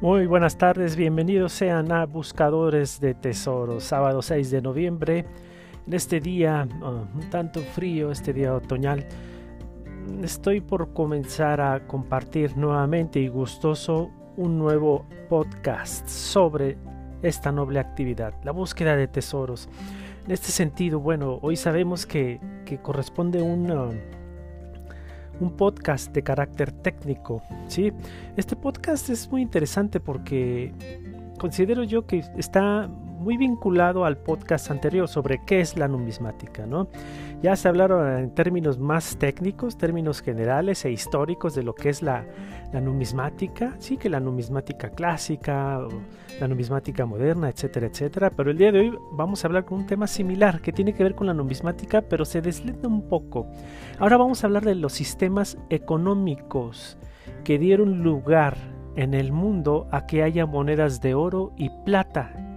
Muy buenas tardes, bienvenidos sean a Buscadores de Tesoros, sábado 6 de noviembre, en este día oh, un tanto frío, este día otoñal. Estoy por comenzar a compartir nuevamente y gustoso un nuevo podcast sobre esta noble actividad, la búsqueda de tesoros. En este sentido, bueno, hoy sabemos que, que corresponde un... Un podcast de carácter técnico. ¿sí? Este podcast es muy interesante porque considero yo que está muy vinculado al podcast anterior sobre qué es la numismática. ¿no? Ya se hablaron en términos más técnicos, términos generales e históricos de lo que es la, numismática, sí que la numismática clásica, la numismática moderna, etcétera, etcétera. Pero el día de hoy vamos a hablar con un tema similar que tiene que ver con la numismática, pero se desleta un poco. Ahora vamos a hablar de los sistemas económicos que dieron lugar en el mundo a que haya monedas de oro y plata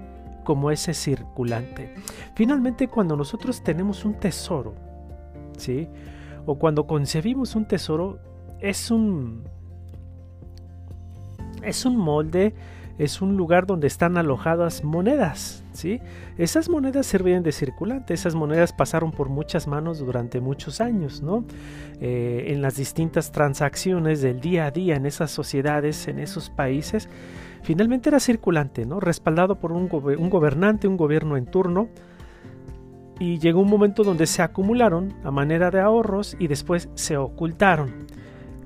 como ese circulante. Finalmente, cuando nosotros tenemos un tesoro, ¿sí? O cuando concebimos un tesoro, es un es un molde, es un lugar donde están alojadas monedas, ¿sí? Esas monedas servían de circulante, esas monedas pasaron por muchas manos durante muchos años, ¿no? Eh, en las distintas transacciones del día a día en esas sociedades, en esos países, finalmente era circulante, ¿no? Respaldado por un, un gobernante, un gobierno en turno, y llegó un momento donde se acumularon a manera de ahorros y después se ocultaron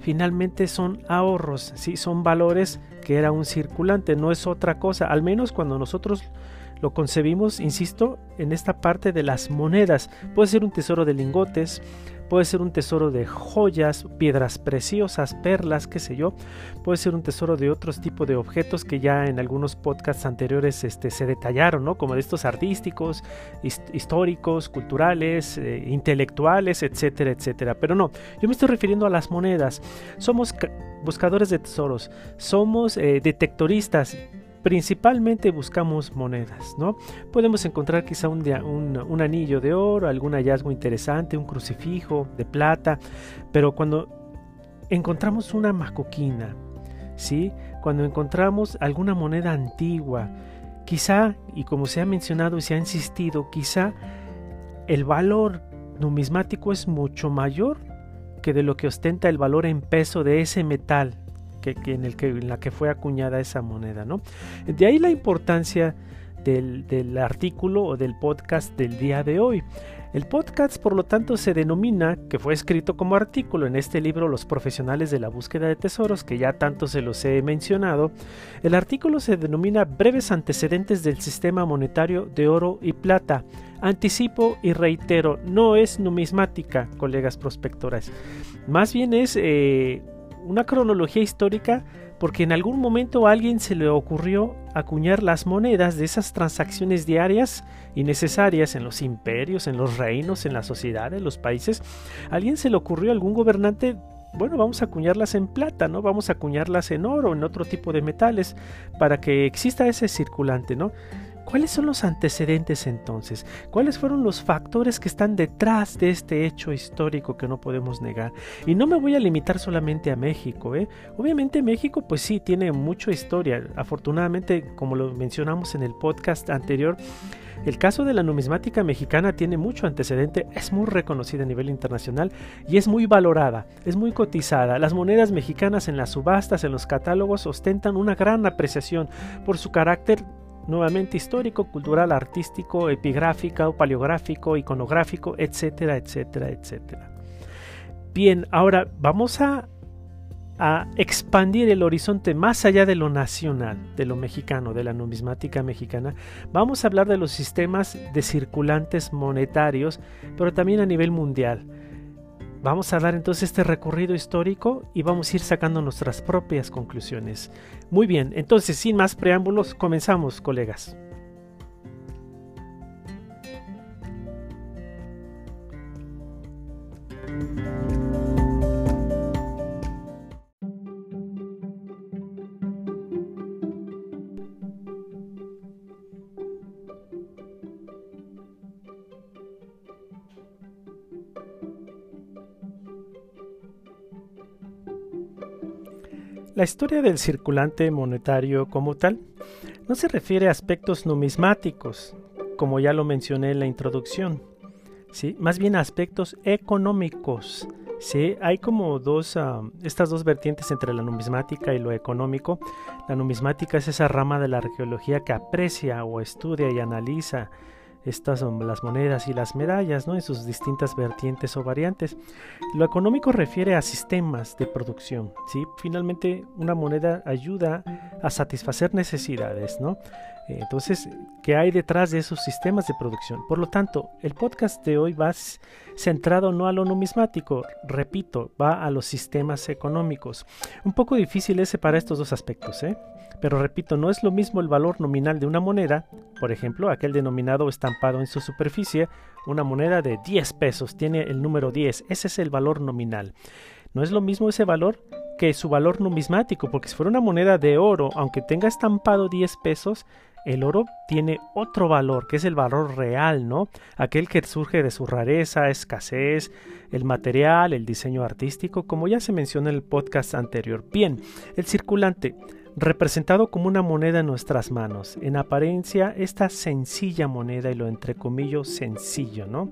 finalmente son ahorros, ¿sí? son valores que era un circulante, no es otra cosa, al menos cuando nosotros lo concebimos, insisto, en esta parte de las monedas. Puede ser un tesoro de lingotes, puede ser un tesoro de joyas, piedras preciosas, perlas, qué sé yo, puede ser un tesoro de otros tipos de objetos que ya en algunos podcasts anteriores este, se detallaron, ¿no? como de estos artísticos, históricos, culturales, eh, intelectuales, etcétera, etcétera. Pero no, yo me estoy refiriendo a las monedas. Somos buscadores de tesoros, somos eh, detectoristas principalmente buscamos monedas, ¿no? Podemos encontrar quizá un, anillo de oro, algún hallazgo interesante, un crucifijo de plata, pero cuando encontramos una macoquina, ¿sí? Cuando encontramos alguna moneda antigua, quizá, y como se ha mencionado y se ha insistido, quizá el valor numismático es mucho mayor que de lo que ostenta el valor en peso de ese metal en, el que, en la que fue acuñada esa moneda. ¿no? De ahí la importancia del, del artículo o del podcast del día de hoy. El podcast, por lo tanto, se denomina, que fue escrito como artículo en este libro Los profesionales de la búsqueda de tesoros, que ya tanto se los he mencionado, el artículo se denomina Breves antecedentes del sistema monetario de oro y plata. Anticipo y reitero, no es numismática, colegas prospectores. Más bien es eh, una cronología histórica porque en algún momento a alguien se le ocurrió acuñar las monedas de esas transacciones diarias y necesarias en los imperios, en los reinos, en las sociedades, en los países. A alguien se le ocurrió, algún gobernante, bueno, vamos a acuñarlas en plata, ¿no? Vamos a acuñarlas en oro, en otro tipo de metales, para que exista ese circulante, ¿no? ¿Cuáles son los antecedentes entonces? ¿Cuáles fueron los factores que están detrás de este hecho histórico que no podemos negar? Y no me voy a limitar solamente a México. ¿eh? Obviamente México pues sí tiene mucha historia. Afortunadamente, como lo mencionamos en el podcast anterior, el caso de la numismática mexicana tiene mucho antecedente, es muy reconocida a nivel internacional y es muy valorada, es muy cotizada. Las monedas mexicanas en las subastas, en los catálogos, ostentan una gran apreciación por su carácter nuevamente histórico, cultural, artístico, epigráfico, paleográfico, iconográfico, etcétera, etcétera, etcétera. Bien, ahora vamos a, a expandir el horizonte más allá de lo nacional, de lo mexicano, de la numismática mexicana. Vamos a hablar de los sistemas de circulantes monetarios, pero también a nivel mundial. Vamos a dar entonces este recorrido histórico y vamos a ir sacando nuestras propias conclusiones. Muy bien, entonces sin más preámbulos, comenzamos, colegas. Historia del circulante monetario como tal no se refiere a aspectos numismáticos, como ya lo mencioné en la introducción, ¿sí? más bien a aspectos económicos. ¿sí? Hay como dos, ah, estas dos vertientes entre la numismática y lo económico. La numismática es esa rama de la arqueología que aprecia o estudia y analiza estas son las monedas y las medallas, ¿no? En sus distintas vertientes o variantes. Lo económico refiere a sistemas de producción, ¿sí? Finalmente, una moneda ayuda a satisfacer necesidades, ¿no? Entonces, ¿qué hay detrás de esos sistemas de producción? Por lo tanto, el podcast de hoy va centrado no a lo numismático, repito, va a los sistemas económicos. Un poco difícil es separar estos dos aspectos, ¿eh? Pero repito, no es lo mismo el valor nominal de una moneda, por ejemplo, aquel denominado estampado en su superficie, una moneda de 10 pesos, tiene el número 10, ese es el valor nominal. No es lo mismo ese valor que su valor numismático, porque si fuera una moneda de oro, aunque tenga estampado 10 pesos, el oro tiene otro valor, que es el valor real, ¿no? Aquel que surge de su rareza, escasez, el material, el diseño artístico, como ya se mencionó en el podcast anterior. Bien, el circulante representado como una moneda en nuestras manos. En apariencia, esta sencilla moneda, y lo entrecomillo sencillo, ¿no?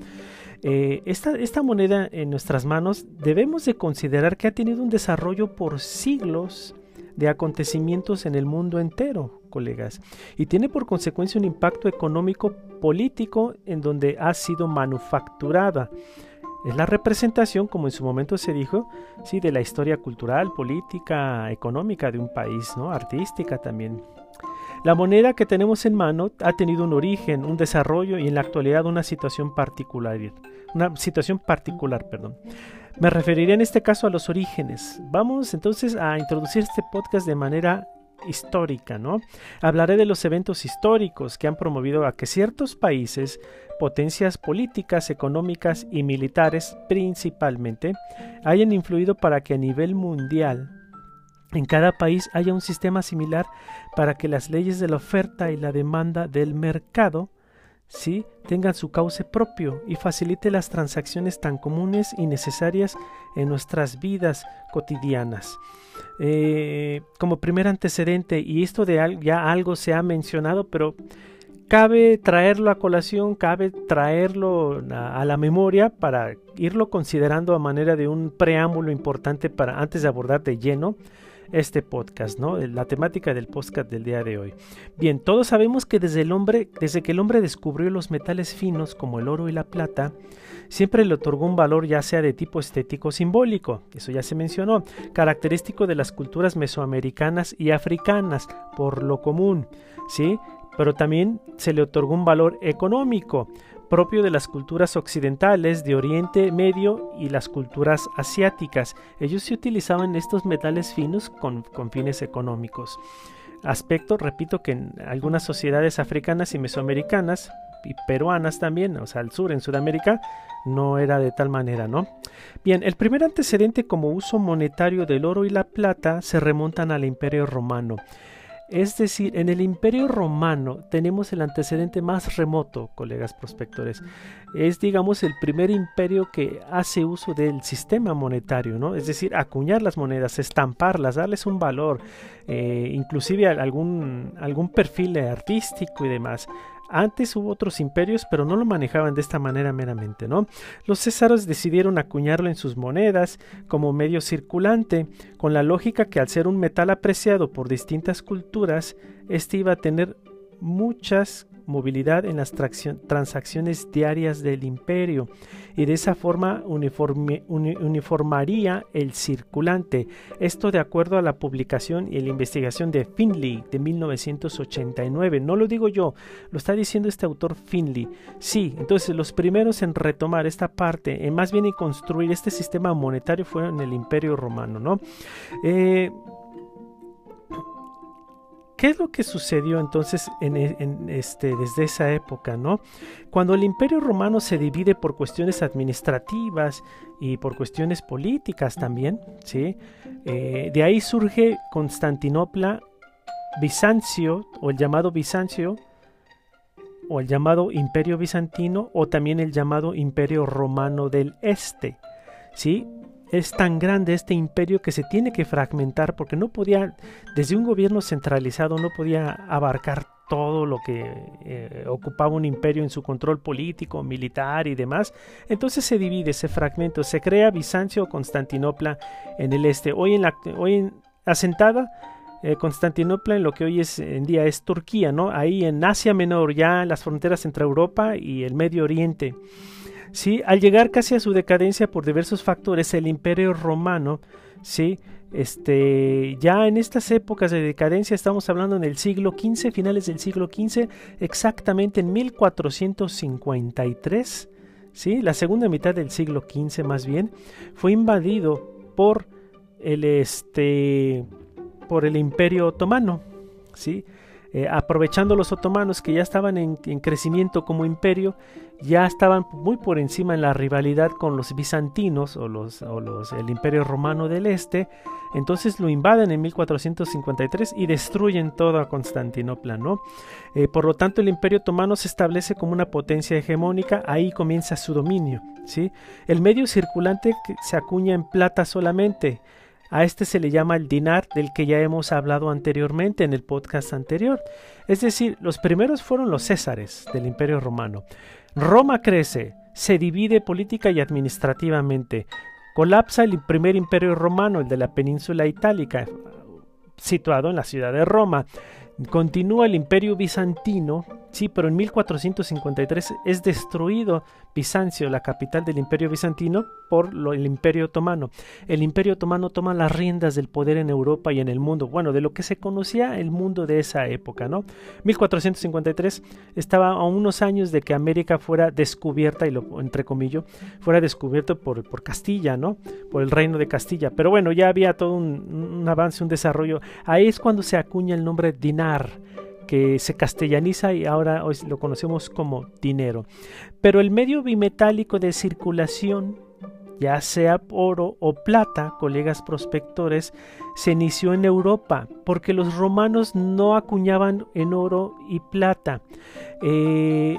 Eh, esta, esta moneda en nuestras manos debemos de considerar que ha tenido un desarrollo por siglos de acontecimientos en el mundo entero, colegas, y tiene por consecuencia un impacto económico político en donde ha sido manufacturada. Es la representación, como en su momento se dijo, sí, de la historia cultural, política, económica de un país, ¿no? artística también. La moneda que tenemos en mano ha tenido un origen, un desarrollo y en la actualidad una situación particular. Una situación particular, perdón. Me referiré en este caso a los orígenes. Vamos entonces a introducir este podcast de manera histórica, ¿no? Hablaré de los eventos históricos que han promovido a que ciertos países potencias políticas, económicas y militares principalmente hayan influido para que a nivel mundial en cada país haya un sistema similar para que las leyes de la oferta y la demanda del mercado ¿sí? tengan su cauce propio y facilite las transacciones tan comunes y necesarias en nuestras vidas cotidianas. Eh, como primer antecedente, y esto de ya algo se ha mencionado, pero cabe traerlo a colación, cabe traerlo a, la memoria para irlo considerando a manera de un preámbulo importante para antes de abordar de lleno este podcast, ¿no? La temática del podcast del día de hoy. Bien, todos sabemos que desde el hombre, desde que el hombre descubrió los metales finos como el oro y la plata, siempre le otorgó un valor ya sea de tipo estético o simbólico, eso ya se mencionó, característico de las culturas mesoamericanas y africanas, por lo común, ¿sí? pero también se le otorgó un valor económico propio de las culturas occidentales de Oriente Medio y las culturas asiáticas. Ellos se utilizaban estos metales finos con, fines económicos. Aspecto, repito, que en algunas sociedades africanas y mesoamericanas y peruanas también, o sea, al sur, en Sudamérica, no era de tal manera, ¿no? Bien, el primer antecedente como uso monetario del oro y la plata se remontan al Imperio Romano. Es decir, en el Imperio Romano tenemos el antecedente más remoto, colegas prospectores. Es, digamos, el primer imperio que hace uso del sistema monetario, ¿no? Es decir, acuñar las monedas, estamparlas, darles un valor, eh, inclusive algún, algún perfil artístico y demás. Antes hubo otros imperios, pero no lo manejaban de esta manera meramente, ¿no? Los césares decidieron acuñarlo en sus monedas como medio circulante, con la lógica que al ser un metal apreciado por distintas culturas, este iba a tener muchas movilidad en las transacciones diarias del imperio y de esa forma uniformaría el circulante. Esto de acuerdo a la publicación y la investigación de Finley de 1989. No lo digo yo, lo está diciendo este autor Finley. Sí, entonces los primeros en retomar esta parte, en más bien en construir este sistema monetario fueron el imperio romano, ¿no? Eh, ¿Qué es lo que sucedió entonces en, e, este, desde esa época? ¿no? Cuando el imperio romano se divide por cuestiones administrativas y por cuestiones políticas también, ¿sí? Eh, de ahí surge Constantinopla, Bizancio, o el llamado Bizancio, o el llamado Imperio Bizantino, o también el llamado Imperio Romano del Este. ¿sí? Es tan grande este imperio que se tiene que fragmentar porque no podía, desde un gobierno centralizado, no podía abarcar todo lo que eh, ocupaba un imperio en su control político, militar y demás. Entonces se divide, se fragmenta, se crea Bizancio o Constantinopla en el este. Hoy en la hoy asentada eh, Constantinopla en lo que hoy es en día es Turquía, ¿no? Ahí en Asia Menor, ya las fronteras entre Europa y el Medio Oriente. Sí, al llegar casi a su decadencia por diversos factores, el Imperio Romano, sí, este, ya en estas épocas de decadencia estamos hablando en el siglo XV, finales del siglo XV, exactamente en 1453, ¿sí? la segunda mitad del siglo XV más bien, fue invadido por el, este, por el Imperio Otomano. ¿sí? Eh, aprovechando los otomanos que ya estaban en, crecimiento como imperio, ya estaban muy por encima en la rivalidad con los bizantinos o, los, el imperio romano del este, entonces lo invaden en 1453 y destruyen toda Constantinopla, ¿no? Eh, por lo tanto, el imperio otomano se establece como una potencia hegemónica, ahí comienza su dominio, ¿sí? El medio circulante se acuña en plata solamente, a este se le llama el dinar del que ya hemos hablado anteriormente en el podcast anterior. Es decir, los primeros fueron los césares del Imperio Romano. Roma crece, se divide política y administrativamente. Colapsa el primer imperio romano, el de la península itálica, situado en la ciudad de Roma. Continúa el imperio bizantino, sí, pero en 1453 es destruido Bizancio, la capital del imperio bizantino, por el imperio otomano. El imperio otomano toma las riendas del poder en Europa y en el mundo, bueno, de lo que se conocía el mundo de esa época, ¿no? 1453 estaba a unos años de que América fuera descubierta, y lo entre comillas, fuera descubierto por, por Castilla, ¿no? Por el reino de Castilla. Pero bueno, ya había todo un, un avance, un desarrollo. Ahí es cuando se acuña el nombre dinar que se castellaniza y ahora hoy lo conocemos como dinero. Pero el medio bimetálico de circulación, ya sea oro o plata, colegas prospectores, se inició en Europa porque los romanos no acuñaban en oro y plata. Eh,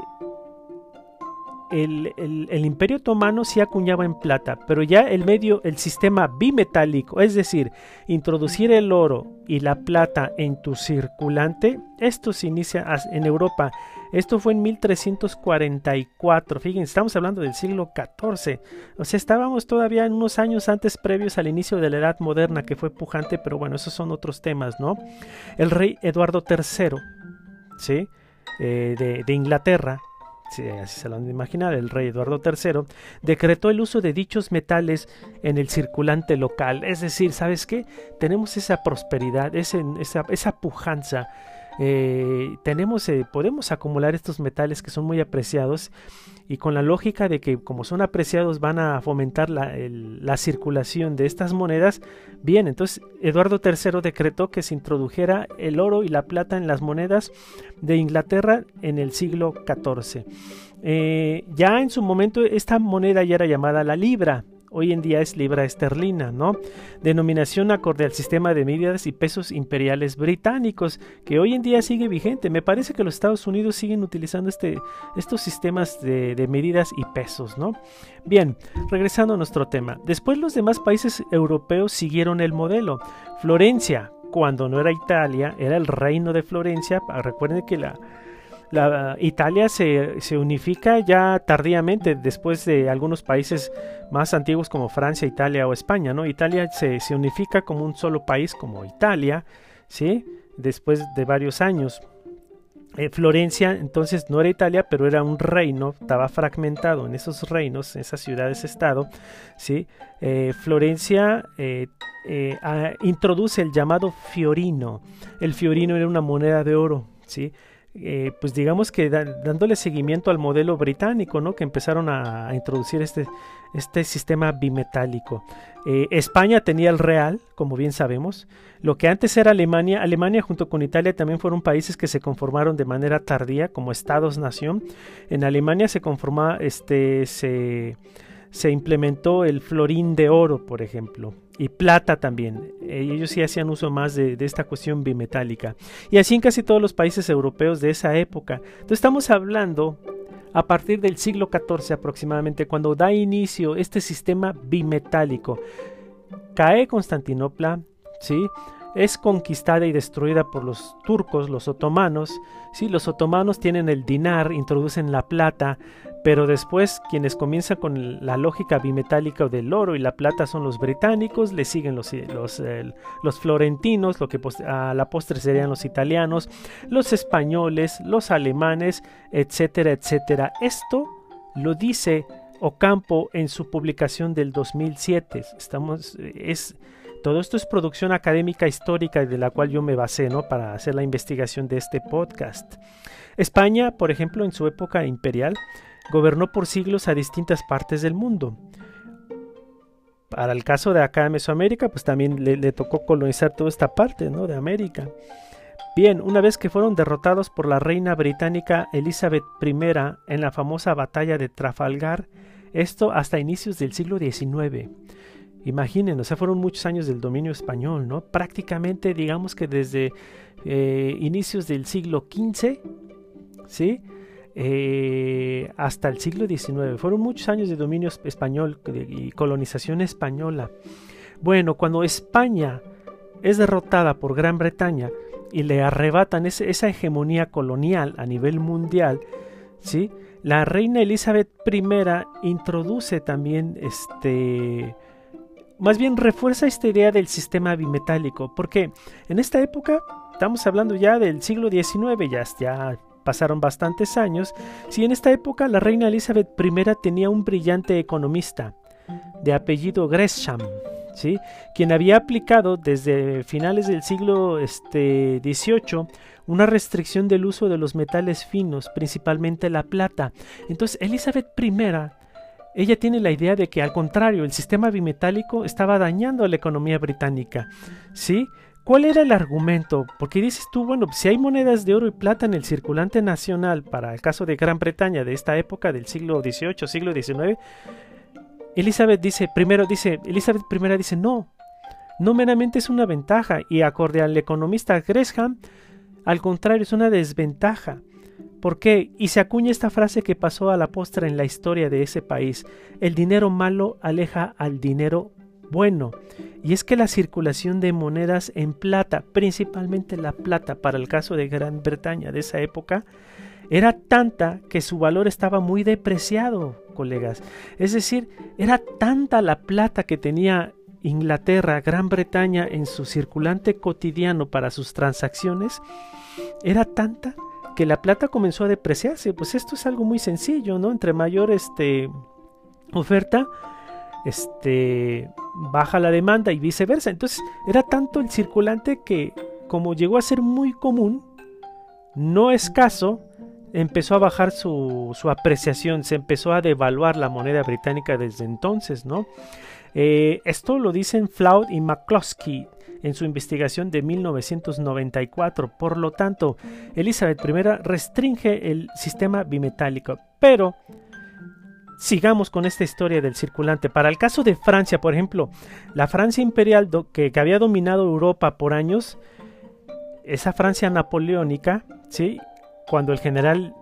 el, imperio otomano sí acuñaba en plata, pero ya el medio, el sistema bimetálico, es decir, introducir el oro y la plata en tu circulante, esto se inicia en Europa. Esto fue en 1344. Fíjense, estamos hablando del siglo XIV. O sea, estábamos todavía en unos años antes previos al inicio de la Edad Moderna, que fue pujante, pero bueno, esos son otros temas, ¿no? El rey Eduardo III, ¿sí? Eh, de, de Inglaterra, así se lo han de imaginar, el rey Eduardo III, decretó el uso de dichos metales en el circulante local. Es decir, ¿sabes qué? Tenemos esa prosperidad, esa, esa pujanza eh, tenemos, eh, podemos acumular estos metales que son muy apreciados y con la lógica de que como son apreciados van a fomentar la, la circulación de estas monedas, bien, entonces Eduardo III decretó que se introdujera el oro y la plata en las monedas de Inglaterra en el siglo XIV. Eh, ya en su momento esta moneda ya era llamada la libra, hoy en día es libra esterlina, ¿no? Denominación acorde al sistema de medidas y pesos imperiales británicos, que hoy en día sigue vigente. Me parece que los Estados Unidos siguen utilizando este, estos sistemas de, de medidas y pesos, ¿no? Bien, regresando a nuestro tema. Después los demás países europeos siguieron el modelo. Florencia, cuando no era Italia, era el reino de Florencia. Recuerden que la la, Italia se, unifica ya tardíamente, después de algunos países más antiguos como Francia, Italia o España, ¿no? Italia se, unifica como un solo país, como Italia, ¿sí? Después de varios años. Eh, Florencia entonces no era Italia, pero era un reino, estaba fragmentado en esos reinos, en esas ciudades-estado. ¿sí? Eh, Florencia eh, introduce el llamado fiorino. El fiorino era una moneda de oro. ¿sí? Eh, pues digamos que dándole seguimiento al modelo británico, ¿no? Que empezaron a, introducir este, este sistema bimetálico. Eh, España tenía el real, como bien sabemos. Lo que antes era Alemania, Alemania junto con Italia también fueron países que se conformaron de manera tardía como estados-nación. En Alemania se conformaba, este, se se implementó el florín de oro, por ejemplo, y plata también. Eh, ellos sí hacían uso más de, esta cuestión bimetálica. Y así en casi todos los países europeos de esa época. Entonces estamos hablando a partir del siglo XIV aproximadamente, cuando da inicio este sistema bimetálico. Cae Constantinopla, ¿sí? es conquistada y destruida por los turcos, los otomanos. Sí, los otomanos tienen el dinar, introducen la plata, pero después quienes comienzan con la lógica bimetálica del oro y la plata son los británicos, le siguen los, los, los florentinos, lo que a la postre serían los italianos, los españoles, los alemanes, etcétera, etcétera. Esto lo dice Ocampo en su publicación del 2007. Estamos, es, todo esto es producción académica histórica de la cual yo me basé ¿no? para hacer la investigación de este podcast. España, por ejemplo, en su época imperial, gobernó por siglos a distintas partes del mundo. Para el caso de acá de Mesoamérica, pues también le, tocó colonizar toda esta parte ¿no? de América. Bien, una vez que fueron derrotados por la reina británica Elizabeth I en la famosa batalla de Trafalgar, esto hasta inicios del siglo XIX. Imaginen, o sea, fueron muchos años del dominio español, ¿no? Prácticamente, digamos que desde eh, inicios del siglo XV, ¿sí? Eh, hasta el siglo XIX. Fueron muchos años de dominio español y colonización española. Bueno, cuando España es derrotada por Gran Bretaña y le arrebatan esa hegemonía colonial a nivel mundial, ¿sí? La reina Elizabeth I introduce también este más bien refuerza esta idea del sistema bimetálico, porque en esta época estamos hablando ya del siglo XIX, ya, ya pasaron bastantes años, si en esta época la reina Elizabeth I tenía un brillante economista de apellido Gresham, ¿sí? quien había aplicado desde finales del siglo este, XVIII una restricción del uso de los metales finos, principalmente la plata. Entonces Elizabeth I ella tiene la idea de que al contrario, el sistema bimetálico estaba dañando a la economía británica. ¿Sí? ¿Cuál era el argumento? Porque dices tú, bueno, si hay monedas de oro y plata en el circulante nacional para el caso de Gran Bretaña de esta época del siglo XVIII, siglo XIX, Elizabeth dice, primero dice, Elizabeth I dice, no, no meramente es una ventaja y acorde al economista Gresham, al contrario, es una desventaja. ¿Por qué? Y se acuña esta frase que pasó a la postre en la historia de ese país. El dinero malo aleja al dinero bueno. Y es que la circulación de monedas en plata, principalmente la plata para el caso de Gran Bretaña de esa época, era tanta que su valor estaba muy depreciado, colegas. Es decir, era tanta la plata que tenía Inglaterra, Gran Bretaña en su circulante cotidiano para sus transacciones, era tanta que la plata comenzó a depreciarse. Pues esto es algo muy sencillo, ¿no? Entre mayor este, oferta, este, baja la demanda y viceversa. Entonces era tanto el circulante que como llegó a ser muy común, no escaso, empezó a bajar su, su apreciación, se empezó a devaluar la moneda británica desde entonces, ¿no? Eh, esto lo dicen Floud y McCloskey en su investigación de 1994. Por lo tanto, Elizabeth I restringe el sistema bimetálico. Pero sigamos con esta historia del circulante. Para el caso de Francia, por ejemplo, la Francia imperial que, había dominado Europa por años, esa Francia napoleónica, ¿sí? cuando el general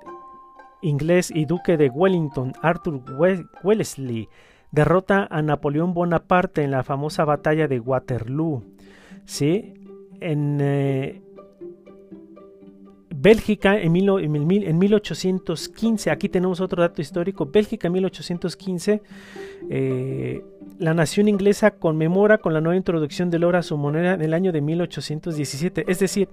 inglés y duque de Wellington, Arthur Wellesley, derrota a Napoleón Bonaparte en la famosa batalla de Waterloo. ¿sí? En eh, Bélgica en, 1815, aquí tenemos otro dato histórico, Bélgica en 1815, eh, la nación inglesa conmemora con la nueva introducción del oro a su moneda en el año de 1817, es decir,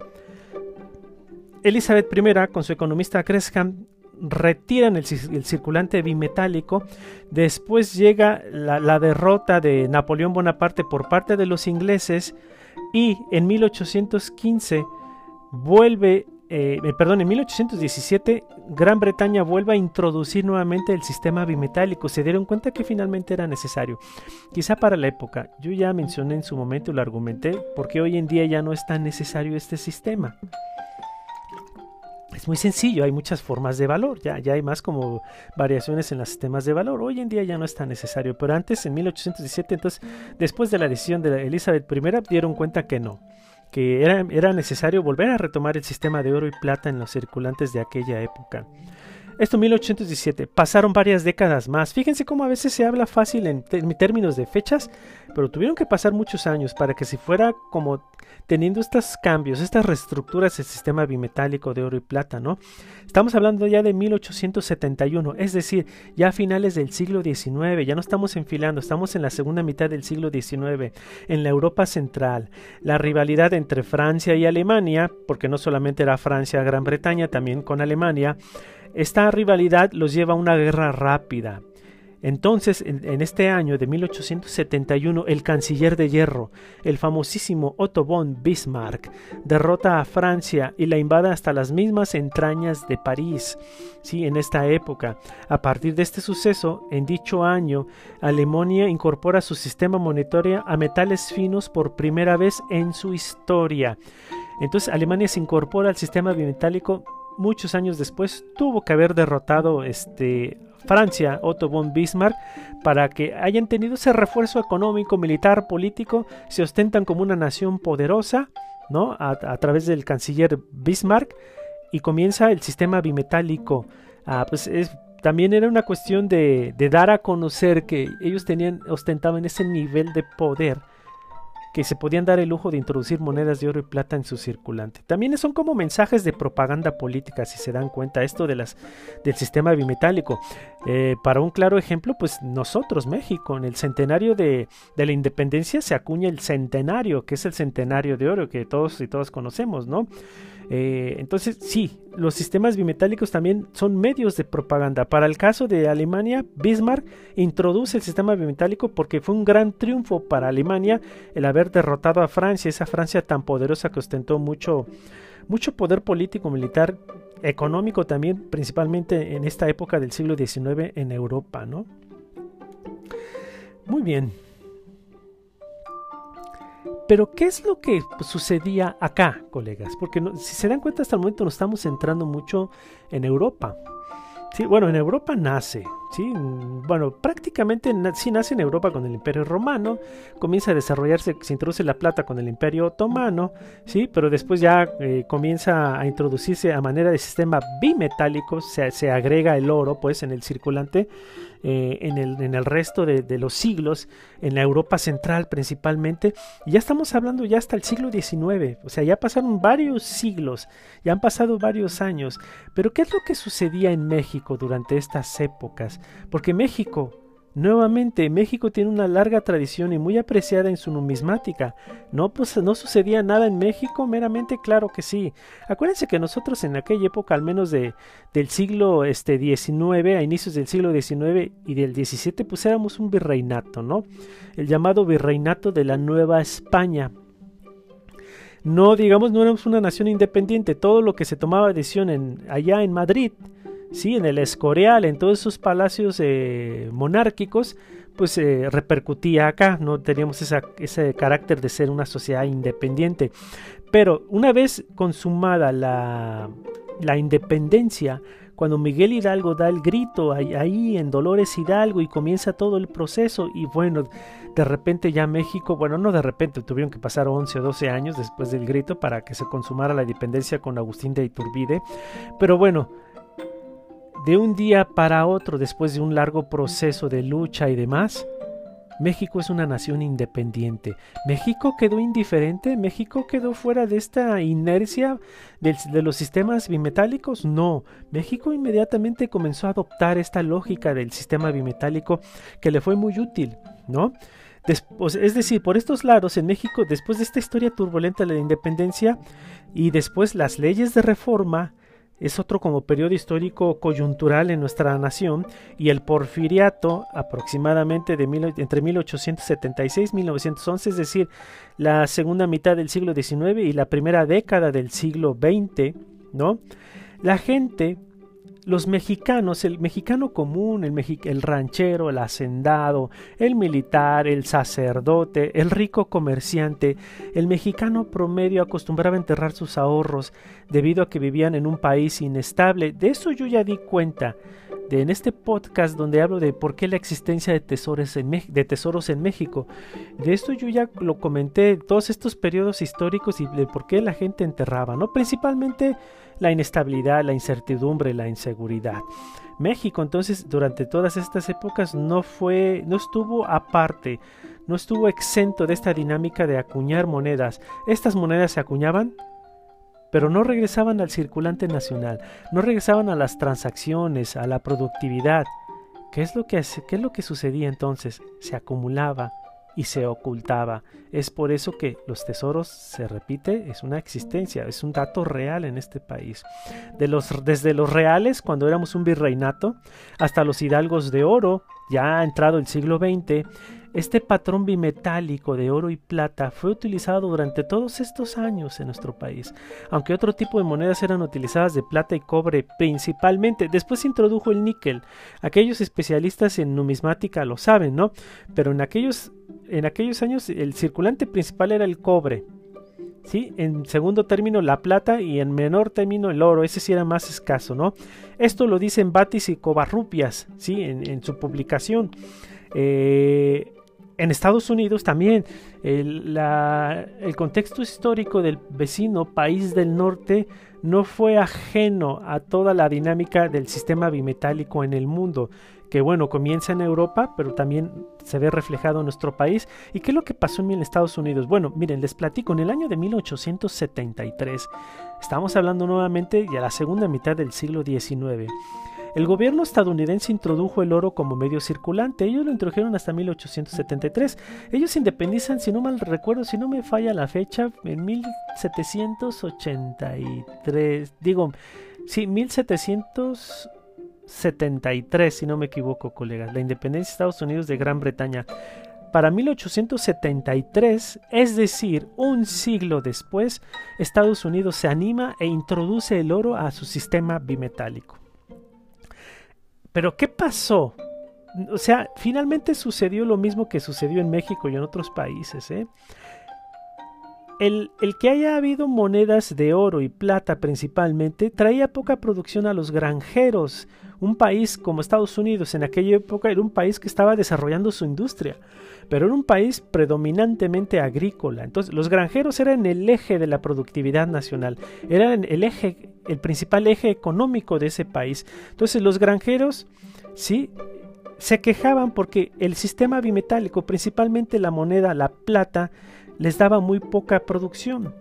Elizabeth I con su economista Gresham retiran el, circulante bimetálico. Después llega la, derrota de Napoleón Bonaparte por parte de los ingleses y en 1815 vuelve, eh, eh, perdón, en 1817 Gran Bretaña vuelve a introducir nuevamente el sistema bimetálico. Se dieron cuenta que finalmente era necesario. Quizá para la época, yo ya mencioné en su momento, lo argumenté, porque hoy en día ya no es tan necesario este sistema es muy sencillo, hay muchas formas de valor, ya, ya hay más como variaciones en los sistemas de valor. Hoy en día ya no es tan necesario, pero antes, en 1817, entonces, después de la decisión de Elizabeth I, dieron cuenta que no, que era, era necesario volver a retomar el sistema de oro y plata en los circulantes de aquella época. Esto 1817. Pasaron varias décadas más. Fíjense cómo a veces se habla fácil en, términos de fechas, pero tuvieron que pasar muchos años para que se fuera como teniendo estos cambios, estas reestructuras del sistema bimetálico de oro y plata, ¿no? Estamos hablando ya de 1871, es decir, ya a finales del siglo XIX, ya no estamos enfilando, estamos en la segunda mitad del siglo XIX, en la Europa central. La rivalidad entre Francia y Alemania, porque no solamente era Francia, Gran Bretaña, también con Alemania, esta rivalidad los lleva a una guerra rápida. Entonces, en, este año de 1871, el canciller de hierro, el famosísimo Otto von Bismarck, derrota a Francia y la invada hasta las mismas entrañas de París. Sí, en esta época, a partir de este suceso, en dicho año, Alemania incorpora su sistema monetario a metales finos por primera vez en su historia. Entonces, Alemania se incorpora al sistema bimetálico muchos años después tuvo que haber derrotado este, Francia, Otto von Bismarck, para que hayan tenido ese refuerzo económico, militar, político, se ostentan como una nación poderosa, ¿no? A, través del canciller Bismarck, y comienza el sistema bimetálico. Ah, pues también era una cuestión de, de dar a conocer que ellos tenían, ostentaban ese nivel de poder que se podían dar el lujo de introducir monedas de oro y plata en su circulante. También son como mensajes de propaganda política, si se dan cuenta, esto de las, del sistema bimetálico. Eh, para un claro ejemplo, pues nosotros, México, en el centenario de, de, la independencia se acuña el centenario, que es el centenario de oro que todos y todas conocemos, ¿no? Eh, entonces, sí, los sistemas bimetálicos también son medios de propaganda. Para el caso de Alemania, Bismarck introduce el sistema bimetálico porque fue un gran triunfo para Alemania el haber derrotado a Francia, esa Francia tan poderosa que ostentó mucho, mucho poder político, militar, económico también, principalmente en esta época del siglo XIX en Europa, ¿no? Muy bien. Pero ¿qué es lo que sucedía acá, colegas? Porque si se dan cuenta hasta el momento nos estamos centrando mucho en Europa. Sí, bueno, en Europa nace, sí, bueno, prácticamente sí nace en Europa con el Imperio Romano, comienza a desarrollarse, se introduce la plata con el Imperio Otomano, sí, pero después ya eh, comienza a introducirse a manera de sistema bimetálico, se, se agrega el oro, pues, en el circulante, eh, en, el, en, el, resto de, los siglos, en la Europa central principalmente, y ya estamos hablando ya hasta el siglo XIX, o sea, ya pasaron varios siglos, ya han pasado varios años, pero ¿qué es lo que sucedía en México durante estas épocas? Porque México Nuevamente, México tiene una larga tradición y muy apreciada en su numismática. ¿No, pues, ¿No sucedía nada en México? Meramente claro que sí. Acuérdense que nosotros en aquella época, al menos de, del siglo este, XIX, a inicios del siglo XIX y del XVII, pues éramos un virreinato, ¿no? El llamado virreinato de la Nueva España. No, digamos, no éramos una nación independiente. Todo lo que se tomaba decisión en, allá en Madrid ¿sí? en el Escorial, en todos esos palacios eh, monárquicos, pues eh, repercutía acá, no teníamos ese carácter de ser una sociedad independiente. Pero una vez consumada la, la independencia, cuando Miguel Hidalgo da el grito ahí, en Dolores Hidalgo y comienza todo el proceso y bueno, de repente ya México, bueno, no de repente, tuvieron que pasar 11 o 12 años después del grito para que se consumara la independencia con Agustín de Iturbide, pero bueno, de un día para otro, después de un largo proceso de lucha y demás, México es una nación independiente. ¿México quedó indiferente? ¿México quedó fuera de esta inercia de los sistemas bimetálicos? No. México inmediatamente comenzó a adoptar esta lógica del sistema bimetálico que le fue muy útil, ¿no? es decir, por estos lados, en México, después de esta historia turbulenta de la independencia y después las leyes de reforma, es otro como periodo histórico coyuntural en nuestra nación y el porfiriato aproximadamente de entre 1876 y 1911, es decir, la segunda mitad del siglo XIX y la primera década del siglo XX, ¿no? La gente los mexicanos, el mexicano común, el, el, ranchero, el hacendado, el militar, el sacerdote, el rico comerciante, el mexicano promedio acostumbraba a enterrar sus ahorros debido a que vivían en un país inestable. De eso yo ya di cuenta de, en este podcast donde hablo de por qué la existencia de tesoros, en de tesoros en México. De esto yo ya lo comenté, todos estos periodos históricos y de por qué la gente enterraba, ¿no? Principalmente la inestabilidad, la incertidumbre, la inseguridad. México entonces durante todas estas épocas no fue, no estuvo aparte, no estuvo exento de esta dinámica de acuñar monedas. Estas monedas se acuñaban pero no regresaban al circulante nacional, no regresaban a las transacciones, a la productividad. ¿Qué es lo que, es lo que sucedía entonces? Se acumulaba y se ocultaba. Es por eso que los tesoros, se repite, es una existencia, es un dato real en este país. De los, desde los reales, cuando éramos un virreinato, hasta los hidalgos de oro, ya ha entrado el siglo XX, este patrón bimetálico de oro y plata fue utilizado durante todos estos años en nuestro país, aunque otro tipo de monedas eran utilizadas de plata y cobre principalmente. Después se introdujo el níquel. Aquellos especialistas en numismática lo saben, ¿no? Pero en aquellos, en aquellos años el circulante principal era el cobre. ¿Sí? En segundo término la plata y en menor término el oro, ese sí era más escaso, ¿no? Esto lo dicen Batis y Covarrupias, ¿sí? En, su publicación. Eh, en Estados Unidos también el, contexto histórico del vecino país del norte no fue ajeno a toda la dinámica del sistema bimetálico en el mundo, que bueno, comienza en Europa, pero también se ve reflejado en nuestro país. ¿Y qué es lo que pasó en Estados Unidos? Bueno, miren, les platico, en el año de 1873, estamos hablando nuevamente de la segunda mitad del siglo XIX, el gobierno estadounidense introdujo el oro como medio circulante. Ellos lo introdujeron hasta 1873. Ellos independizan, si no mal recuerdo, si no me falla la fecha, en 1783. Digo, sí, 1773, si no me equivoco, colegas. La independencia de Estados Unidos de Gran Bretaña. Para 1873, es decir, un siglo después, Estados Unidos se anima e introduce el oro a su sistema bimetálico. Pero ¿qué pasó? O sea, finalmente sucedió lo mismo que sucedió en México y en otros países. ¿eh? El, que haya habido monedas de oro y plata principalmente traía poca producción a los granjeros. Un país como Estados Unidos en aquella época era un país que estaba desarrollando su industria, pero era un país predominantemente agrícola. Entonces los granjeros eran el eje de la productividad nacional, eran el eje el principal eje económico de ese país. Entonces los granjeros, sí, se quejaban porque el sistema bimetálico, principalmente la moneda, la plata, les daba muy poca producción.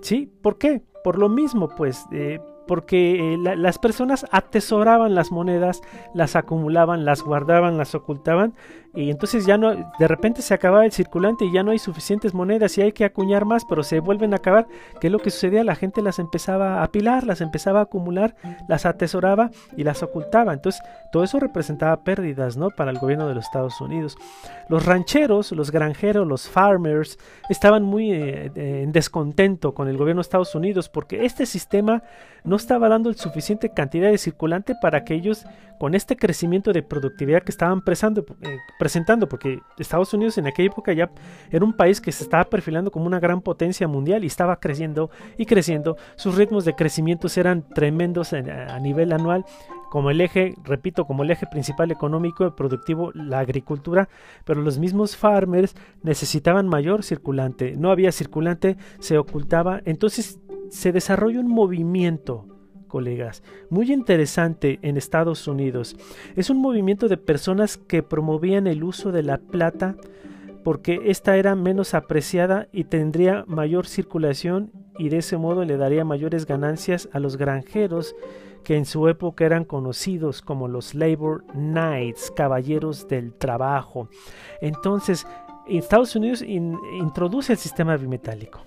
¿Sí? ¿Por qué? Por lo mismo, pues, eh, porque eh, las personas atesoraban las monedas, las acumulaban, las guardaban, las ocultaban y entonces ya no, de repente se acababa el circulante y ya no hay suficientes monedas y hay que acuñar más, pero se vuelven a acabar. ¿Qué es lo que sucedía? La gente las empezaba a apilar, las empezaba a acumular, las atesoraba y las ocultaba. Entonces todo eso representaba pérdidas, ¿no? Para el gobierno de los Estados Unidos. Los rancheros, los granjeros, los farmers estaban muy eh, en descontento con el gobierno de Estados Unidos porque este sistema no estaba dando el suficiente cantidad de circulante para que ellos con este crecimiento de productividad que estaban eh, presentando, porque Estados Unidos en aquella época ya era un país que se estaba perfilando como una gran potencia mundial y estaba creciendo y creciendo, sus ritmos de crecimiento eran tremendos a nivel anual, como el eje, repito, como el eje principal económico y productivo, la agricultura, pero los mismos farmers necesitaban mayor circulante, no había circulante, se ocultaba, entonces se desarrolla un movimiento colegas, muy interesante en Estados Unidos. Es un movimiento de personas que promovían el uso de la plata porque esta era menos apreciada y tendría mayor circulación y de ese modo le daría mayores ganancias a los granjeros que en su época eran conocidos como los Labor Knights, caballeros del trabajo. Entonces, Estados Unidos introduce el sistema bimetálico.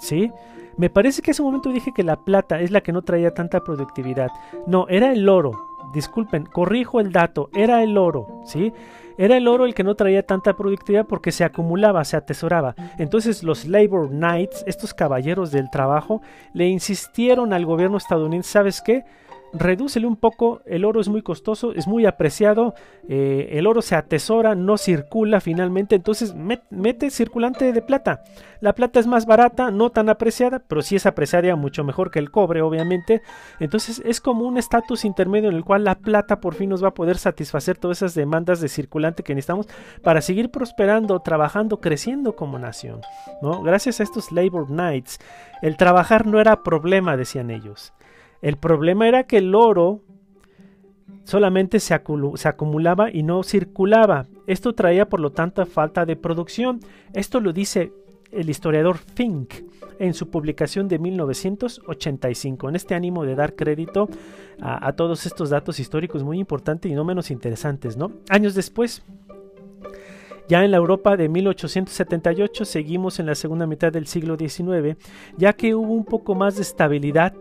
¿Sí? Me parece que ese momento dije que la plata es la que no traía tanta productividad. No, era el oro. Disculpen, corrijo el dato, era el oro, ¿sí? Era el oro el que no traía tanta productividad porque se acumulaba, se atesoraba. Entonces los Labor Knights, estos caballeros del trabajo, le insistieron al gobierno estadounidense, ¿sabes qué? Redúcele un poco, el oro es muy costoso, es muy apreciado, eh, el oro se atesora, no circula finalmente, entonces mete circulante de plata. La plata es más barata, no tan apreciada, pero sí es apreciada mucho mejor que el cobre, obviamente. Entonces es como un estatus intermedio en el cual la plata por fin nos va a poder satisfacer todas esas demandas de circulante que necesitamos para seguir prosperando, trabajando, creciendo como nación. ¿no? Gracias a estos Labor Nights, el trabajar no era problema, decían ellos. El problema era que el oro solamente se, acumulaba y no circulaba. Esto traía por lo tanto falta de producción. Esto lo dice el historiador Fink en su publicación de 1985, en este ánimo de dar crédito a, a todos estos datos históricos muy importantes y no menos interesantes, ¿no? Años después, ya en la Europa de 1878 seguimos en la segunda mitad del siglo XIX, ya que hubo un poco más de estabilidad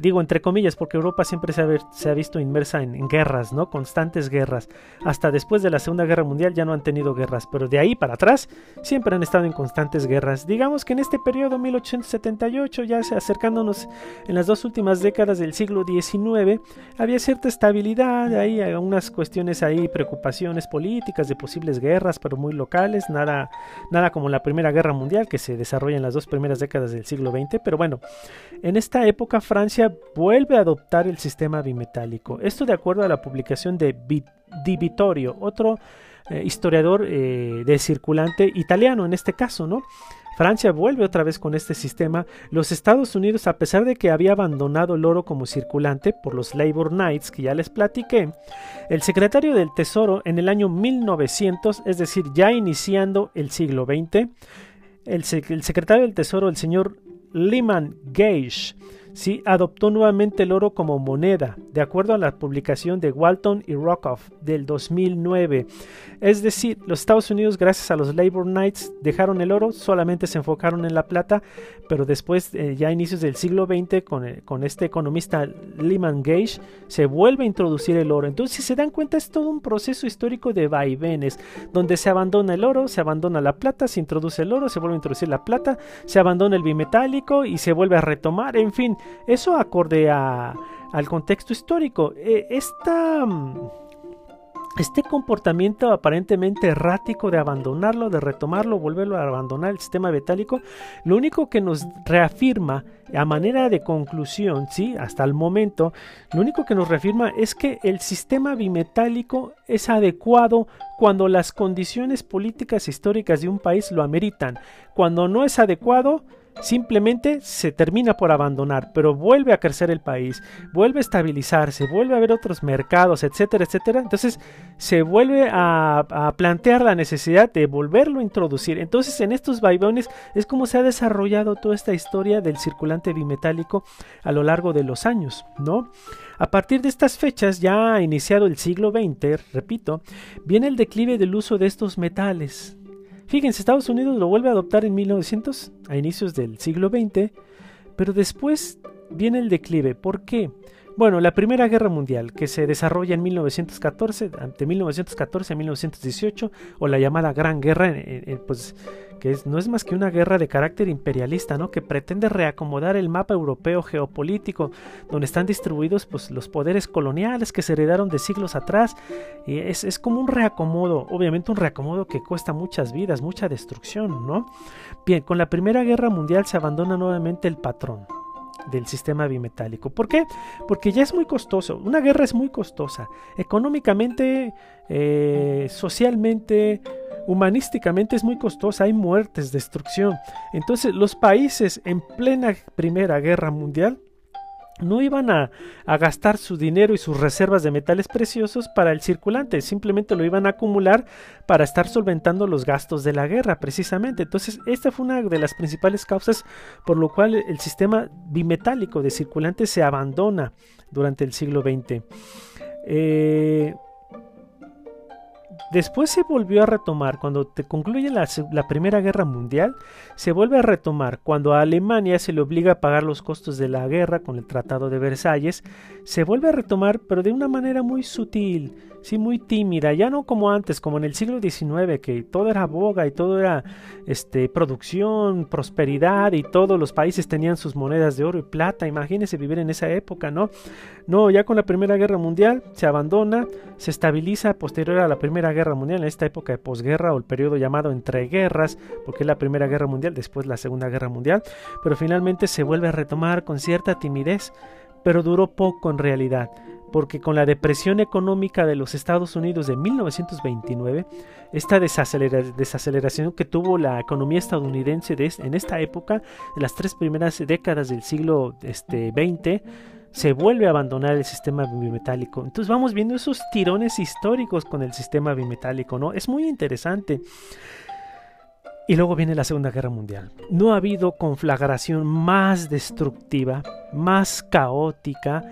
digo entre comillas, porque Europa siempre se ha, visto inmersa en, guerras, ¿no? Constantes guerras. Hasta después de la Segunda Guerra Mundial ya no han tenido guerras, pero de ahí para atrás siempre han estado en constantes guerras. Digamos que en este periodo 1878, ya acercándonos en las dos últimas décadas del siglo XIX, había cierta estabilidad, ahí algunas cuestiones ahí, preocupaciones políticas de posibles guerras, pero muy locales, nada, nada como la Primera Guerra Mundial que se desarrolla en las dos primeras décadas del siglo XX, pero bueno, en esta época Francia vuelve a adoptar el sistema bimetálico. Esto de acuerdo a la publicación de Di Vittorio, otro eh, historiador eh, de circulante italiano en este caso, ¿no? Francia vuelve otra vez con este sistema. Los Estados Unidos, a pesar de que había abandonado el oro como circulante por los Labor Nights que ya les platiqué, el secretario del Tesoro en el año 1900, es decir, ya iniciando el siglo XX, el, el secretario del Tesoro, el señor Lyman Gage, sí adoptó nuevamente el oro como moneda, de acuerdo a la publicación de Walton y Rockoff del 2009. Es decir, los Estados Unidos, gracias a los Labor Nights, dejaron el oro, solamente se enfocaron en la plata, pero después, eh, ya a inicios del siglo XX, con, eh, con este economista Lehman Gage, se vuelve a introducir el oro. Entonces, si se dan cuenta, es todo un proceso histórico de vaivenes, donde se abandona el oro, se abandona la plata, se introduce el oro, se vuelve a introducir la plata, se abandona el bimetálico y se vuelve a retomar, en fin, eso acorde al contexto histórico. E, este comportamiento aparentemente errático de abandonarlo, de retomarlo, volverlo a abandonar el sistema metálico, lo único que nos reafirma a manera de conclusión, sí, hasta el momento, lo único que nos reafirma es que el sistema bimetálico es adecuado cuando las condiciones políticas históricas de un país lo ameritan. Cuando no es adecuado, simplemente se termina por abandonar, pero vuelve a crecer el país, vuelve a estabilizarse, vuelve a haber otros mercados, etcétera, etcétera. Entonces se vuelve a, plantear la necesidad de volverlo a introducir. Entonces en estos vaivenes es como se ha desarrollado toda esta historia del circulante bimetálico a lo largo de los años, ¿no? A partir de estas fechas, ya iniciado el siglo XX, repito, viene el declive del uso de estos metales, Fíjense, Estados Unidos lo vuelve a adoptar en 1900, a inicios del siglo XX, pero después viene el declive. ¿Por qué? Bueno, la Primera Guerra Mundial, que se desarrolla en 1914, de 1914 a 1918, o la llamada Gran Guerra, pues que no es más que una guerra de carácter imperialista, ¿no? Que pretende reacomodar el mapa europeo geopolítico, donde están distribuidos pues, los poderes coloniales que se heredaron de siglos atrás. Y es, es como un reacomodo, obviamente un reacomodo que cuesta muchas vidas, mucha destrucción, ¿no? Bien, con la Primera Guerra Mundial se abandona nuevamente el patrón del sistema bimetálico. ¿Por qué? Porque ya es muy costoso. Una guerra es muy costosa. Económicamente, eh, socialmente, humanísticamente es muy costosa. Hay muertes, destrucción. Entonces los países en plena Primera Guerra Mundial no iban a, gastar su dinero y sus reservas de metales preciosos para el circulante, simplemente lo iban a acumular para estar solventando los gastos de la guerra, precisamente. Entonces, esta fue una de las principales causas por lo cual el sistema bimetálico de circulante se abandona durante el siglo XX. Eh, Después se volvió a retomar cuando te concluye la, Primera Guerra Mundial, se vuelve a retomar. Cuando a Alemania se le obliga a pagar los costos de la guerra con el Tratado de Versalles, se vuelve a retomar pero de una manera muy sutil, sí, muy tímida, ya no como antes, como en el siglo XIX, que todo era boga y todo era este, producción, prosperidad y todos los países tenían sus monedas de oro y plata. Imagínense vivir en esa época, ¿no? No, ya con la Primera Guerra Mundial se abandona, se estabiliza posterior a la Primera Guerra Mundial, en esta época de posguerra o el periodo llamado entre guerras, porque es la Primera Guerra Mundial, después la Segunda Guerra Mundial, pero finalmente se vuelve a retomar con cierta timidez, pero duró poco en realidad porque con la depresión económica de los Estados Unidos de 1929, esta desaceleración que tuvo la economía estadounidense en esta época, en las tres primeras décadas del siglo este, XX, se vuelve a abandonar el sistema bimetálico. Entonces vamos viendo esos tirones históricos con el sistema bimetálico, ¿no? Es muy interesante. Y luego viene la Segunda Guerra Mundial. No ha habido conflagración más destructiva, más caótica,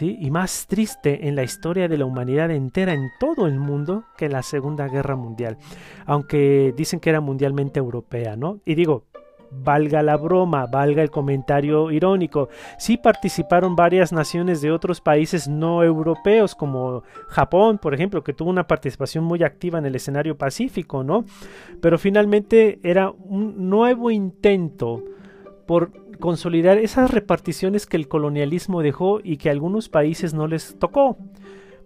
y más triste en la historia de la humanidad entera en todo el mundo que la Segunda Guerra Mundial, aunque dicen que era mundialmente europea, ¿no? Y digo, valga la broma, valga el comentario irónico. Sí participaron varias naciones de otros países no europeos, como Japón, por ejemplo, que tuvo una participación muy activa en el escenario pacífico, ¿no? Pero finalmente era un nuevo intento por consolidar esas reparticiones que el colonialismo dejó y que a algunos países no les tocó.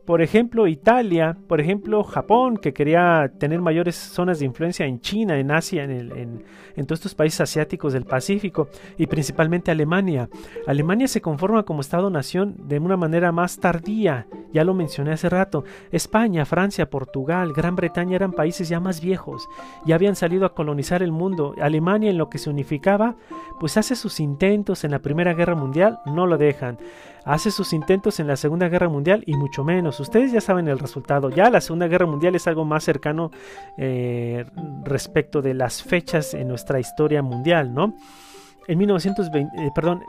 Por ejemplo, Italia, por ejemplo, Japón, que quería tener mayores zonas de influencia en China, en Asia, en, todos estos países asiáticos del Pacífico, y principalmente Alemania. Alemania se conforma como Estado-nación de una manera más tardía, ya lo mencioné hace rato. España, Francia, Portugal, Gran Bretaña eran países ya más viejos, ya habían salido a colonizar el mundo. Alemania, en lo que se unificaba, pues hace sus intentos en la Primera Guerra Mundial, no lo dejan hace sus intentos en la Segunda Guerra Mundial y mucho menos. Ustedes ya saben el resultado. Ya la Segunda Guerra Mundial es algo más cercano eh, respecto de las fechas en nuestra historia mundial, ¿no? En 1920, eh, perdón,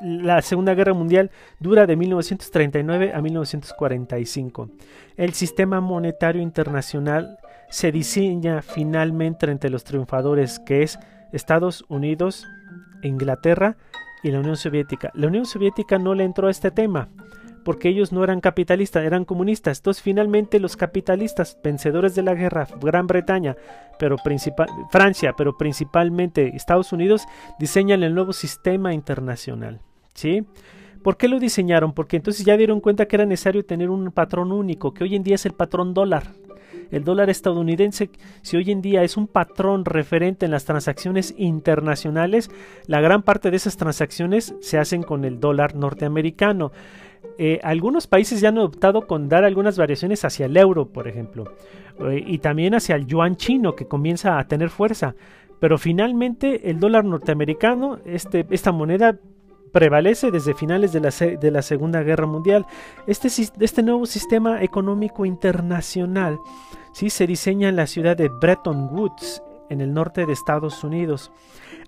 la Segunda Guerra Mundial dura de 1939 a 1945. El sistema monetario internacional se diseña finalmente entre los triunfadores que es Estados Unidos, Inglaterra y la Unión Soviética. La Unión Soviética no le entró a este tema porque ellos no eran capitalistas, eran comunistas. Entonces finalmente los capitalistas, vencedores de la guerra, Gran Bretaña, pero Francia, pero principalmente Estados Unidos, diseñan el nuevo sistema internacional. ¿Sí? ¿Por qué lo diseñaron? Porque entonces ya dieron cuenta que era necesario tener un patrón único, que hoy en día es el patrón dólar. El dólar estadounidense, si hoy en día es un patrón referente en las transacciones internacionales, la gran parte de esas transacciones se hacen con el dólar norteamericano. Eh, algunos países ya han optado con dar algunas variaciones hacia el euro, por ejemplo, eh, y también hacia el yuan chino, que comienza a tener fuerza. Pero finalmente el dólar norteamericano, este, esta moneda prevalece desde finales de la, Segunda Guerra Mundial. Este, este nuevo sistema económico internacional ¿sí? se diseña en la ciudad de Bretton Woods, en el norte de Estados Unidos.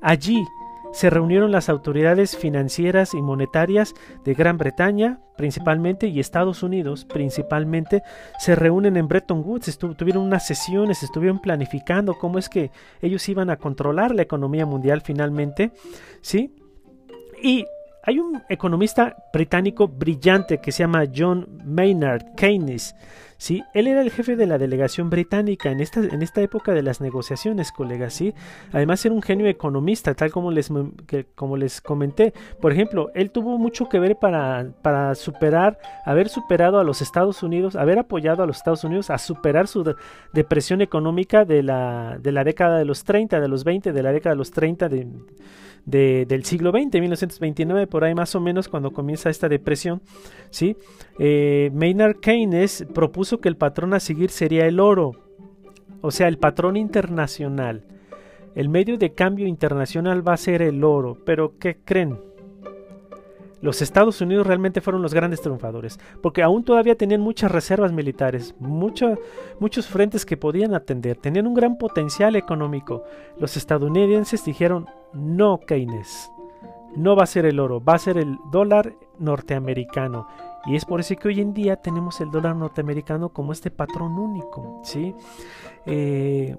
Allí se reunieron las autoridades financieras y monetarias de Gran Bretaña, principalmente, y Estados Unidos, principalmente, se reúnen en Bretton Woods, tuvieron unas sesiones, estuvieron planificando cómo es que ellos iban a controlar la economía mundial finalmente, ¿sí? Y hay un economista británico brillante que se llama John Maynard Keynes. ¿sí? Él era el jefe de la delegación británica en esta, en esta época de las negociaciones, colegas. ¿sí? Además era un genio economista, tal como les, como les comenté. Por ejemplo, él tuvo mucho que ver para, para superar, haber superado a los Estados Unidos, haber apoyado a los Estados Unidos a superar su depresión económica de la, de la década de los 30, de los 20, de la década de los 30 de del siglo XX, 1929, por ahí más o menos, cuando comienza esta depresión. ¿sí? Eh, Maynard Keynes propuso que el patrón a seguir sería el oro, o sea, el patrón internacional. El medio de cambio internacional va a ser el oro, pero ¿qué creen? Los Estados Unidos realmente fueron los grandes triunfadores, porque aún todavía tenían muchas reservas militares, muchos frentes que podían atender, tenían un gran potencial económico. Los estadounidenses dijeron, no Keynes, no va a ser el oro, va a ser el dólar norteamericano. Y es por eso que hoy en día tenemos el dólar norteamericano como este patrón único. ¿sí? Eh,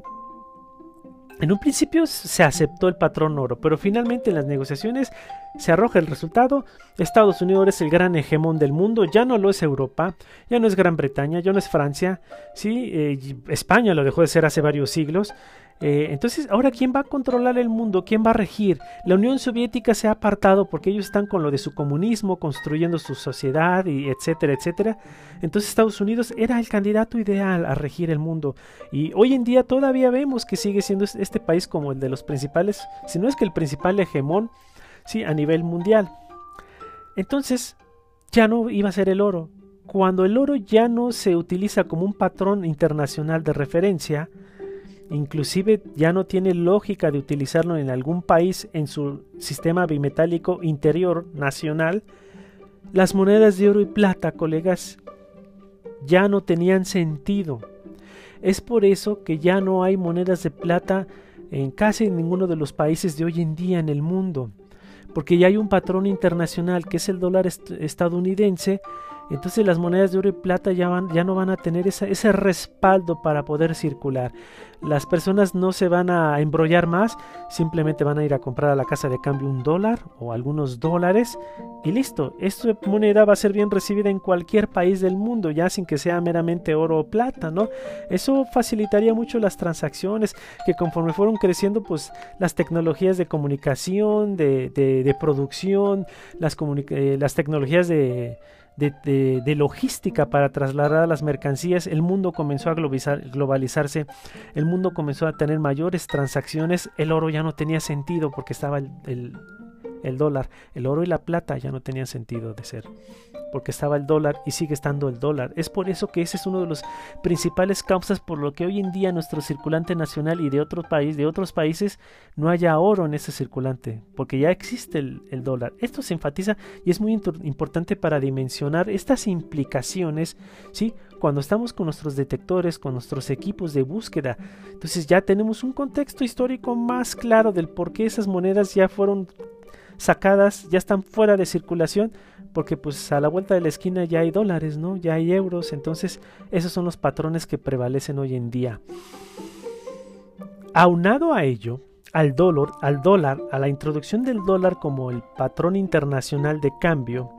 en un principio se aceptó el patrón oro, pero finalmente en las negociaciones se arroja el resultado. Estados Unidos es el gran hegemón del mundo, ya no lo es Europa, ya no es Gran Bretaña, ya no es Francia, ¿sí? Eh, España lo dejó de ser hace varios siglos. Eh, entonces, ahora, ¿quién va a controlar el mundo? ¿Quién va a regir? La Unión Soviética se ha apartado porque ellos están con lo de su comunismo, construyendo su sociedad, y etcétera, etcétera. Entonces, Estados Unidos era el candidato ideal a regir el mundo. Y hoy en día todavía vemos que sigue siendo este país como el de los principales, si no es que el principal hegemón, sí, a nivel mundial. Entonces, ya no iba a ser el oro. Cuando el oro ya no se utiliza como un patrón internacional de referencia, Inclusive ya no tiene lógica de utilizarlo en algún país en su sistema bimetálico interior nacional. Las monedas de oro y plata, colegas, ya no tenían sentido. Es por eso que ya no hay monedas de plata en casi ninguno de los países de hoy en día en el mundo, porque ya hay un patrón internacional que es el dólar estadounidense entonces las monedas de oro y plata ya, van, ya no van a tener ese respaldo para poder circular. Las personas no se van a embrollar más, simplemente van a ir a comprar a la casa de cambio un dólar o algunos dólares y listo. Esta moneda va a ser bien recibida en cualquier país del mundo, ya sin que sea meramente oro o plata, ¿no? Eso facilitaría mucho las transacciones que conforme fueron creciendo, pues las tecnologías de comunicación, de, producción, eh, las tecnologías de de, logística para trasladar las mercancías, el mundo comenzó a globalizarse, el mundo comenzó a tener mayores transacciones, el oro ya no tenía sentido porque estaba el, el dólar, el oro y la plata ya no tenían sentido de ser, porque estaba el dólar y sigue estando el dólar. Es por eso que ese es uno de los principales causas por lo que hoy en día nuestro circulante nacional y de otros países, de otros países, no haya oro en ese circulante, porque ya existe el, el dólar. Esto se enfatiza y es muy importante para dimensionar estas implicaciones, ¿sí? cuando estamos con nuestros detectores, con nuestros equipos de búsqueda. Entonces ya tenemos un contexto histórico más claro del por qué esas monedas ya fueron sacadas, ya están fuera de circulación, porque pues a la vuelta de la esquina ya hay dólares, ¿no? Ya hay euros, entonces esos son los patrones que prevalecen hoy en día. Aunado a ello, al dólar, al dólar, a la introducción del dólar como el patrón internacional de cambio,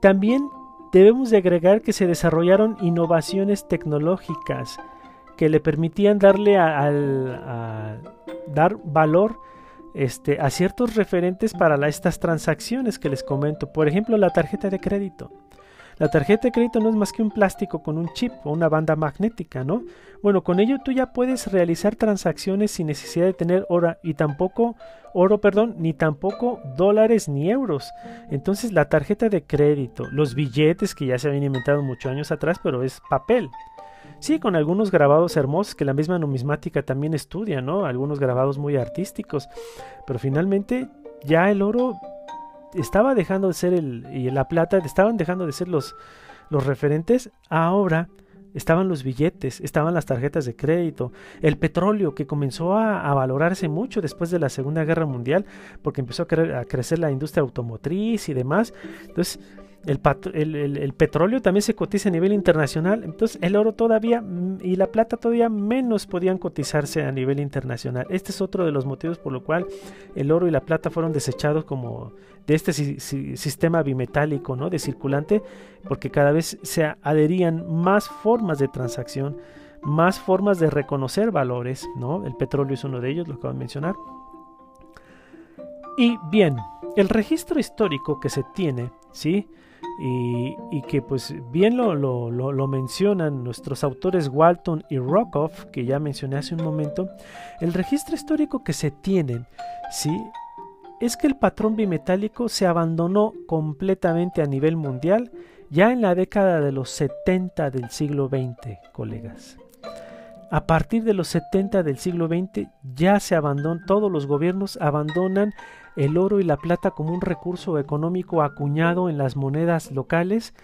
también debemos de agregar que se desarrollaron innovaciones tecnológicas que le permitían darle a dar valor este, a ciertos referentes para estas transacciones que les comento. Por ejemplo, la tarjeta de crédito. La tarjeta de crédito no es más que un plástico con un chip o una banda magnética, ¿no? Bueno, con ello tú ya puedes realizar transacciones sin necesidad de tener oro y tampoco oro, perdón, ni tampoco dólares ni euros. Entonces, la tarjeta de crédito, los billetes que ya se habían inventado muchos años atrás, pero es papel. Sí, con algunos grabados hermosos que la misma numismática también estudia, ¿no? Algunos grabados muy artísticos. Pero finalmente ya el oro estaba dejando de ser el... y la plata estaban dejando de ser los, los referentes. Ahora estaban los billetes, estaban las tarjetas de crédito, el petróleo que comenzó a, valorarse mucho después de la Segunda Guerra Mundial porque empezó a, a crecer la industria automotriz y demás. Entonces el, petróleo también se cotiza a nivel internacional, entonces el oro todavía mm, y la plata todavía menos podían cotizarse a nivel internacional. Este es otro de los motivos por lo cual el oro y la plata fueron desechados como de este sistema bimetálico, ¿no? De circulante, porque cada vez se adherían más formas de transacción, más formas de reconocer valores, ¿no? El petróleo es uno de ellos, lo acabo de mencionar. Y bien, el registro histórico que se tiene, ¿sí? Y, que pues bien lo, mencionan nuestros autores Walton y Rockoff, que ya mencioné hace un momento, el registro histórico que se tienen, ¿sí? es que el patrón bimetálico se abandonó completamente a nivel mundial ya en la década de los 70 del siglo XX, colegas. A partir de los 70 del siglo XX ya se abandonó, todos los gobiernos abandonan el oro y la plata como un recurso económico acuñado en las monedas locales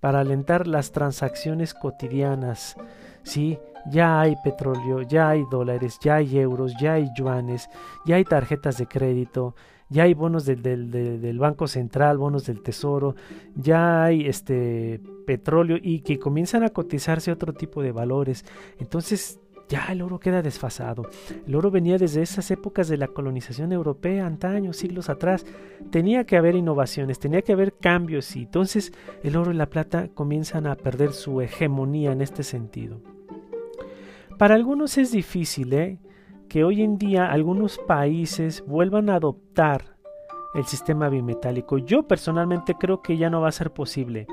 para alentar las transacciones cotidianas. Sí, ya hay petróleo, ya hay dólares, ya hay euros, ya hay yuanes, ya hay tarjetas de crédito, ya hay bonos del, del, Banco Central, bonos del Tesoro, ya hay este petróleo y que comienzan a cotizarse otro tipo de valores. Entonces ya el oro queda desfasado. El oro venía desde esas épocas de la colonización europea, antaño, siglos atrás. Tenía que haber innovaciones, tenía que haber cambios y entonces el oro y la plata comienzan a perder su hegemonía en este sentido. Para algunos es difícil ¿eh? que hoy en día algunos países vuelvan a adoptar el sistema bimetálico. Yo personalmente creo que ya no va a ser posible,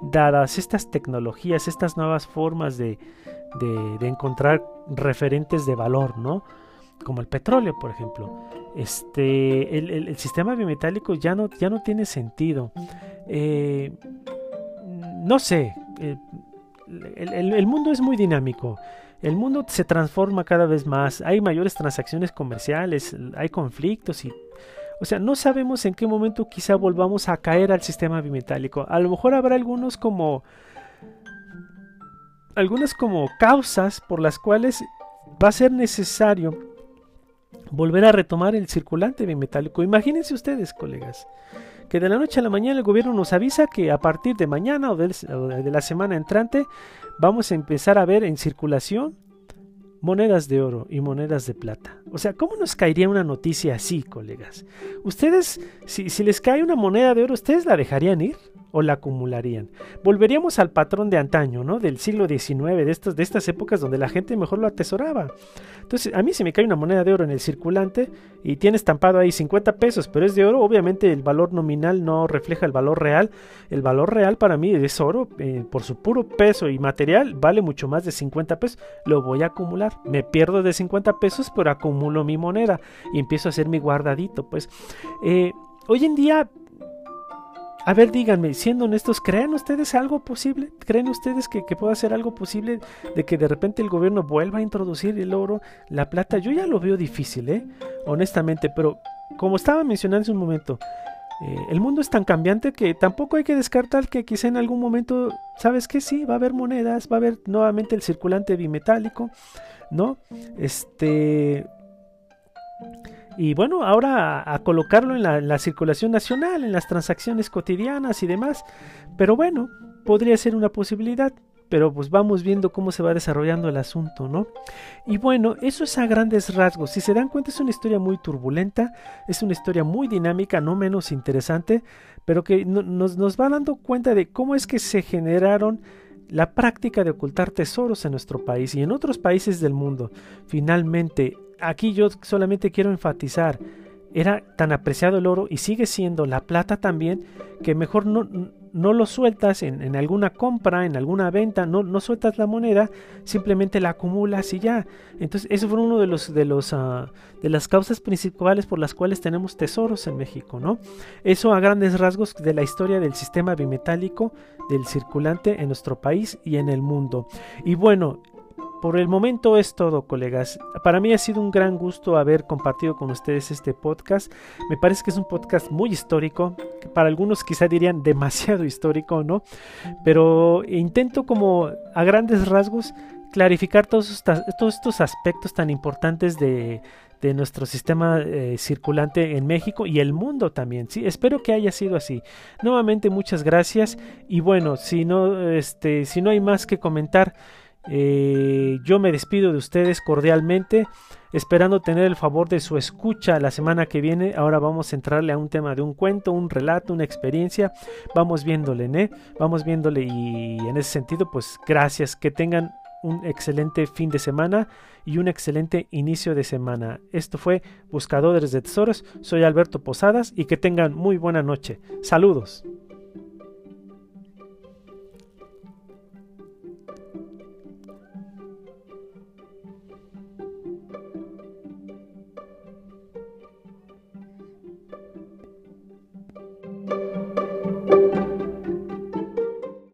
dadas estas tecnologías, estas nuevas formas de, de, encontrar referentes de valor, ¿no? Como el petróleo, por ejemplo. Este, el, sistema bimetálico ya no, ya no tiene sentido. Eh, no sé, eh, el, mundo es muy dinámico. El mundo se transforma cada vez más. Hay mayores transacciones comerciales, hay conflictos y o sea, no sabemos en qué momento quizá volvamos a caer al sistema bimetálico. A lo mejor habrá algunos como algunas como causas por las cuales va a ser necesario volver a retomar el circulante bimetálico. Imagínense ustedes, colegas, que de la noche a la mañana el gobierno nos avisa que a partir de mañana o de, la semana entrante vamos a empezar a ver en circulación monedas de oro y monedas de plata. O sea, ¿cómo nos caería una noticia así, colegas? Ustedes, si, si les cae una moneda de oro, ¿ustedes la dejarían ir? O la acumularían. Volveríamos al patrón de antaño, ¿no? Del siglo XIX, de, estos, de estas épocas donde la gente mejor lo atesoraba. Entonces, a mí si me cae una moneda de oro en el circulante y tiene estampado ahí 50 pesos, pero es de oro, obviamente el valor nominal no refleja el valor real. El valor real para mí es oro, eh, por su puro peso y material, vale mucho más de 50 pesos. Lo voy a acumular. Me pierdo de 50 pesos, pero acumulo mi moneda y empiezo a hacer mi guardadito. Pues eh, hoy en día a ver, díganme, siendo honestos, ¿creen ustedes algo posible? ¿Creen ustedes que, pueda ser algo posible de que de repente el gobierno vuelva a introducir el oro, la plata? Yo ya lo veo difícil, ¿eh? Honestamente, pero como estaba mencionando hace un momento, eh, el mundo es tan cambiante que tampoco hay que descartar que quizá en algún momento, ¿sabes qué? Sí, va a haber monedas, va a haber nuevamente el circulante bimetálico, ¿no? Este y bueno, ahora a, colocarlo en la, circulación nacional, en las transacciones cotidianas y demás. Pero bueno, podría ser una posibilidad. Pero pues vamos viendo cómo se va desarrollando el asunto, ¿no? Y bueno, eso es a grandes rasgos. Si se dan cuenta, es una historia muy turbulenta, es una historia muy dinámica, no menos interesante, pero que nos, nos va dando cuenta de cómo es que se generaron la práctica de ocultar tesoros en nuestro país y en otros países del mundo. Finalmente, aquí yo solamente quiero enfatizar, era tan apreciado el oro y sigue siendo la plata también, que mejor no, no lo sueltas en, alguna compra, en alguna venta, no, no sueltas la moneda, simplemente la acumulas y ya. Entonces, eso fue uno de los de los ah, de las causas principales por las cuales tenemos tesoros en México, ¿no? Eso a grandes rasgos de la historia del sistema bimetálico del circulante en nuestro país y en el mundo. Y bueno, por el momento es todo, colegas. Para mí ha sido un gran gusto haber compartido con ustedes este podcast. Me parece que es un podcast muy histórico, para algunos quizá dirían demasiado histórico, ¿no? Pero intento como a grandes rasgos clarificar todos estos, aspectos tan importantes de, nuestro sistema eh, circulante en México y el mundo también. Sí, espero que haya sido así. Nuevamente muchas gracias y bueno, si no, este, si no hay más que comentar. Eh, yo me despido de ustedes cordialmente, esperando tener el favor de su escucha la semana que viene. Ahora vamos a entrarle a un tema de un cuento, un relato, una experiencia. Vamos viéndole, ¿eh? Vamos viéndole y en ese sentido, pues gracias. Que tengan un excelente fin de semana y un excelente inicio de semana. Esto fue Buscadores de Tesoros. Soy Alberto Posadas y que tengan muy buena noche. Saludos.